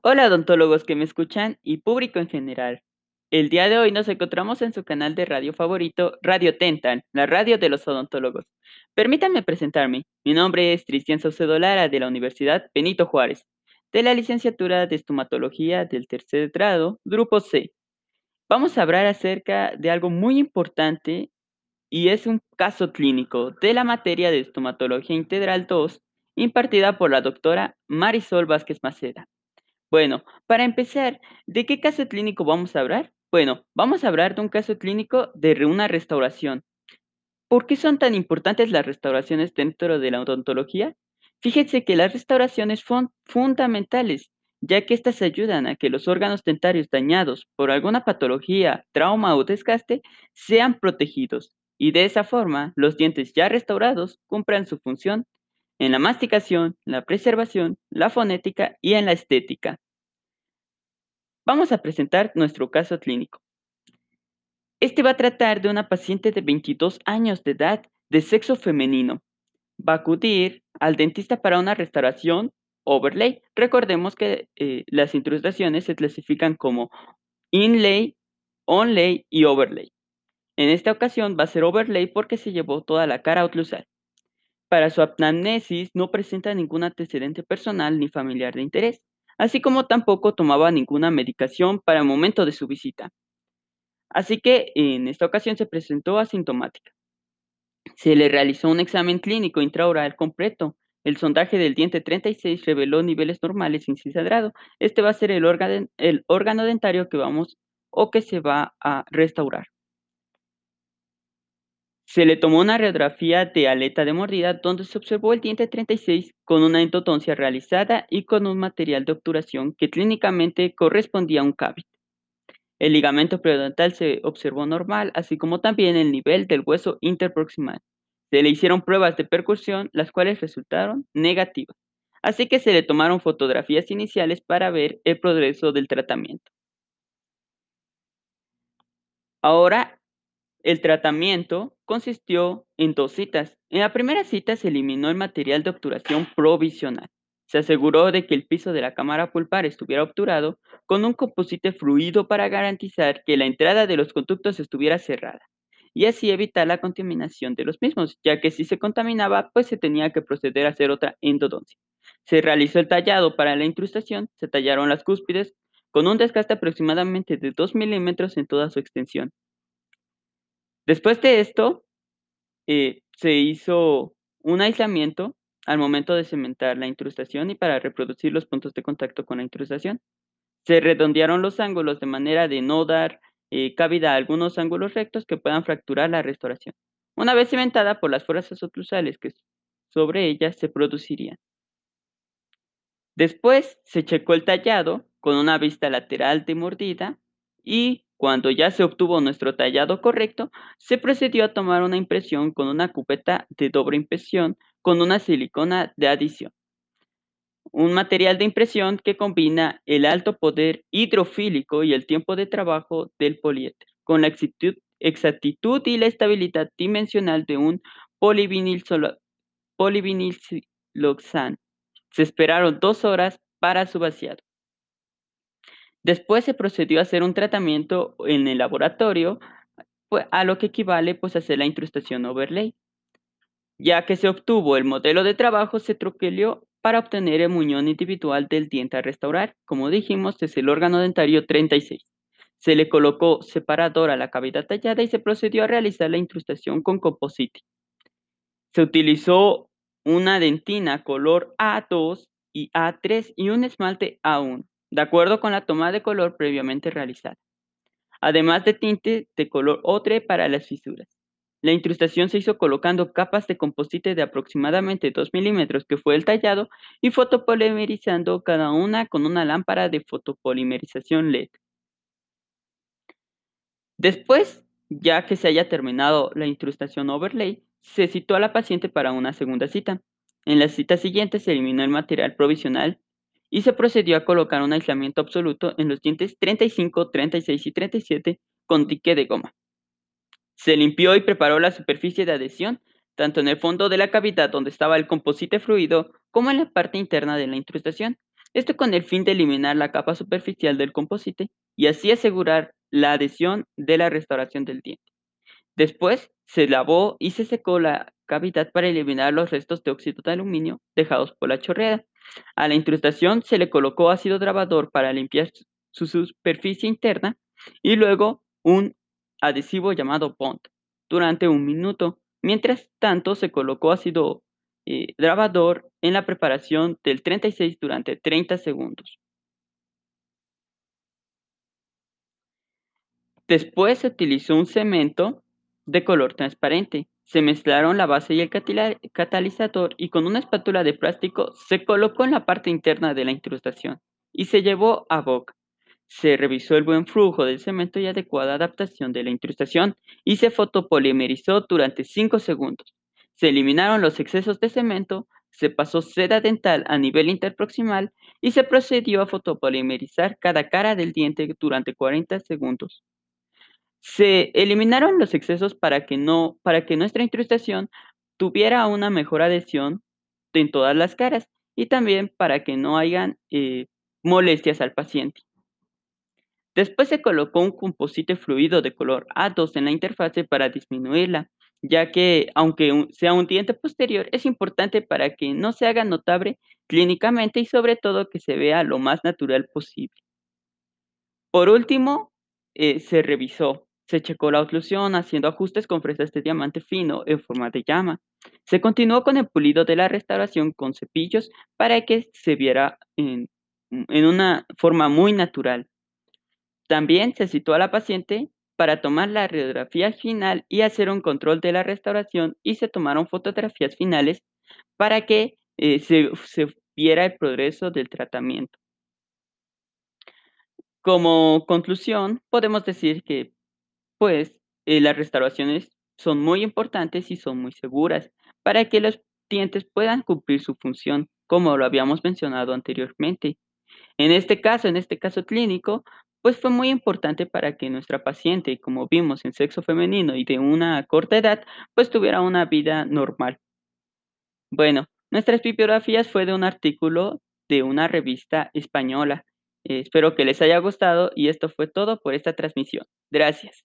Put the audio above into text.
Hola odontólogos que me escuchan y público en general. El día de hoy nos encontramos en su canal de radio favorito, Radio Tentan, la radio de los odontólogos. Permítanme presentarme. Mi nombre es Cristian Saucedo Lara de la Universidad Benito Juárez, de la licenciatura de estomatología del tercer grado, grupo C. Vamos a hablar acerca de algo muy importante y es un caso clínico de la materia de estomatología integral 2 impartida por la doctora Marisol Vázquez Maceda. Bueno, para empezar, ¿de qué caso clínico vamos a hablar? Bueno, vamos a hablar de un caso clínico de una restauración. ¿Por qué son tan importantes las restauraciones dentro de la odontología? Fíjense que las restauraciones son fundamentales, ya que estas ayudan a que los órganos dentarios dañados por alguna patología, trauma o desgaste sean protegidos y de esa forma los dientes ya restaurados cumplan su función en la masticación, la preservación, la fonética y en la estética. Vamos a presentar nuestro caso clínico. Este va a tratar de una paciente de 22 años de edad de sexo femenino. Va a acudir al dentista para una restauración overlay. Recordemos que eh, las intrusiones se clasifican como inlay, onlay y overlay. En esta ocasión va a ser overlay porque se llevó toda la cara oclusal. Para su apnamnesis no presenta ningún antecedente personal ni familiar de interés, así como tampoco tomaba ninguna medicación para el momento de su visita. Así que en esta ocasión se presentó asintomática. Se le realizó un examen clínico intraoral completo. El sondaje del diente 36 reveló niveles normales sin cisadrado. Este va a ser el órgano dentario que vamos o que se va a restaurar. Se le tomó una radiografía de aleta de mordida donde se observó el diente 36 con una endodoncia realizada y con un material de obturación que clínicamente correspondía a un cavit. El ligamento periodontal se observó normal, así como también el nivel del hueso interproximal. Se le hicieron pruebas de percusión, las cuales resultaron negativas. Así que se le tomaron fotografías iniciales para ver el progreso del tratamiento. Ahora el tratamiento consistió en dos citas. En la primera cita se eliminó el material de obturación provisional. Se aseguró de que el piso de la cámara pulpar estuviera obturado con un composite fluido para garantizar que la entrada de los conductos estuviera cerrada y así evitar la contaminación de los mismos, ya que si se contaminaba, pues se tenía que proceder a hacer otra endodoncia. Se realizó el tallado para la incrustación, se tallaron las cúspides con un desgaste aproximadamente de 2 milímetros en toda su extensión. Después de esto, eh, se hizo un aislamiento al momento de cementar la incrustación y para reproducir los puntos de contacto con la incrustación. Se redondearon los ángulos de manera de no dar eh, cavidad a algunos ángulos rectos que puedan fracturar la restauración. Una vez cementada por las fuerzas oclusales que sobre ella se producirían. Después se checó el tallado con una vista lateral de mordida y cuando ya se obtuvo nuestro tallado correcto, se procedió a tomar una impresión con una cupeta de doble impresión con una silicona de adición. Un material de impresión que combina el alto poder hidrofílico y el tiempo de trabajo del poliéter, con la exactitud y la estabilidad dimensional de un polivinil, Se esperaron dos horas para su vaciado. Después se procedió a hacer un tratamiento en el laboratorio, pues, a lo que equivale pues a hacer la incrustación overlay. Ya que se obtuvo el modelo de trabajo, se troquelió para obtener el muñón individual del diente a restaurar. Como dijimos, es el órgano dentario 36. Se le colocó separador a la cavidad tallada y se procedió a realizar la incrustación con composite. Se utilizó una dentina color A2 y A3 y un esmalte A1 de acuerdo con la toma de color previamente realizada, además de tinte de color ocre para las fisuras. La incrustación se hizo colocando capas de composite de aproximadamente 2 milímetros, que fue el tallado, y fotopolimerizando cada una con una lámpara de fotopolimerización LED. Después, ya que se haya terminado la incrustación overlay, se citó a la paciente para una segunda cita. En la cita siguiente se eliminó el material provisional y se procedió a colocar un aislamiento absoluto en los dientes 35, 36 y 37 con dique de goma. Se limpió y preparó la superficie de adhesión, tanto en el fondo de la cavidad donde estaba el composite fluido como en la parte interna de la incrustación. Esto con el fin de eliminar la capa superficial del composite y así asegurar la adhesión de la restauración del diente. Después se lavó y se secó la cavidad para eliminar los restos de óxido de aluminio dejados por la chorreada. A la incrustación se le colocó ácido grabador para limpiar su superficie interna y luego un adhesivo llamado Bond durante un minuto. Mientras tanto, se colocó ácido eh, grabador en la preparación del 36 durante 30 segundos. Después se utilizó un cemento de color transparente. Se mezclaron la base y el catalizador y con una espátula de plástico se colocó en la parte interna de la incrustación y se llevó a boca. Se revisó el buen flujo del cemento y adecuada adaptación de la incrustación y se fotopolimerizó durante 5 segundos. Se eliminaron los excesos de cemento, se pasó seda dental a nivel interproximal y se procedió a fotopolimerizar cada cara del diente durante 40 segundos. Se eliminaron los excesos para que, no, para que nuestra incrustación tuviera una mejor adhesión en todas las caras y también para que no hayan eh, molestias al paciente. Después se colocó un composite fluido de color A2 en la interfase para disminuirla, ya que aunque sea un diente posterior, es importante para que no se haga notable clínicamente y sobre todo que se vea lo más natural posible. Por último, eh, se revisó se checó la oclusión haciendo ajustes con fresas de diamante fino en forma de llama. Se continuó con el pulido de la restauración con cepillos para que se viera en, en una forma muy natural. También se citó a la paciente para tomar la radiografía final y hacer un control de la restauración y se tomaron fotografías finales para que eh, se, se viera el progreso del tratamiento. Como conclusión, podemos decir que pues eh, las restauraciones son muy importantes y son muy seguras para que los dientes puedan cumplir su función, como lo habíamos mencionado anteriormente. En este caso, en este caso clínico, pues fue muy importante para que nuestra paciente, como vimos en sexo femenino y de una corta edad, pues tuviera una vida normal. Bueno, nuestras bibliografías fue de un artículo de una revista española. espero que les haya gustado y esto fue todo por esta transmisión. Gracias.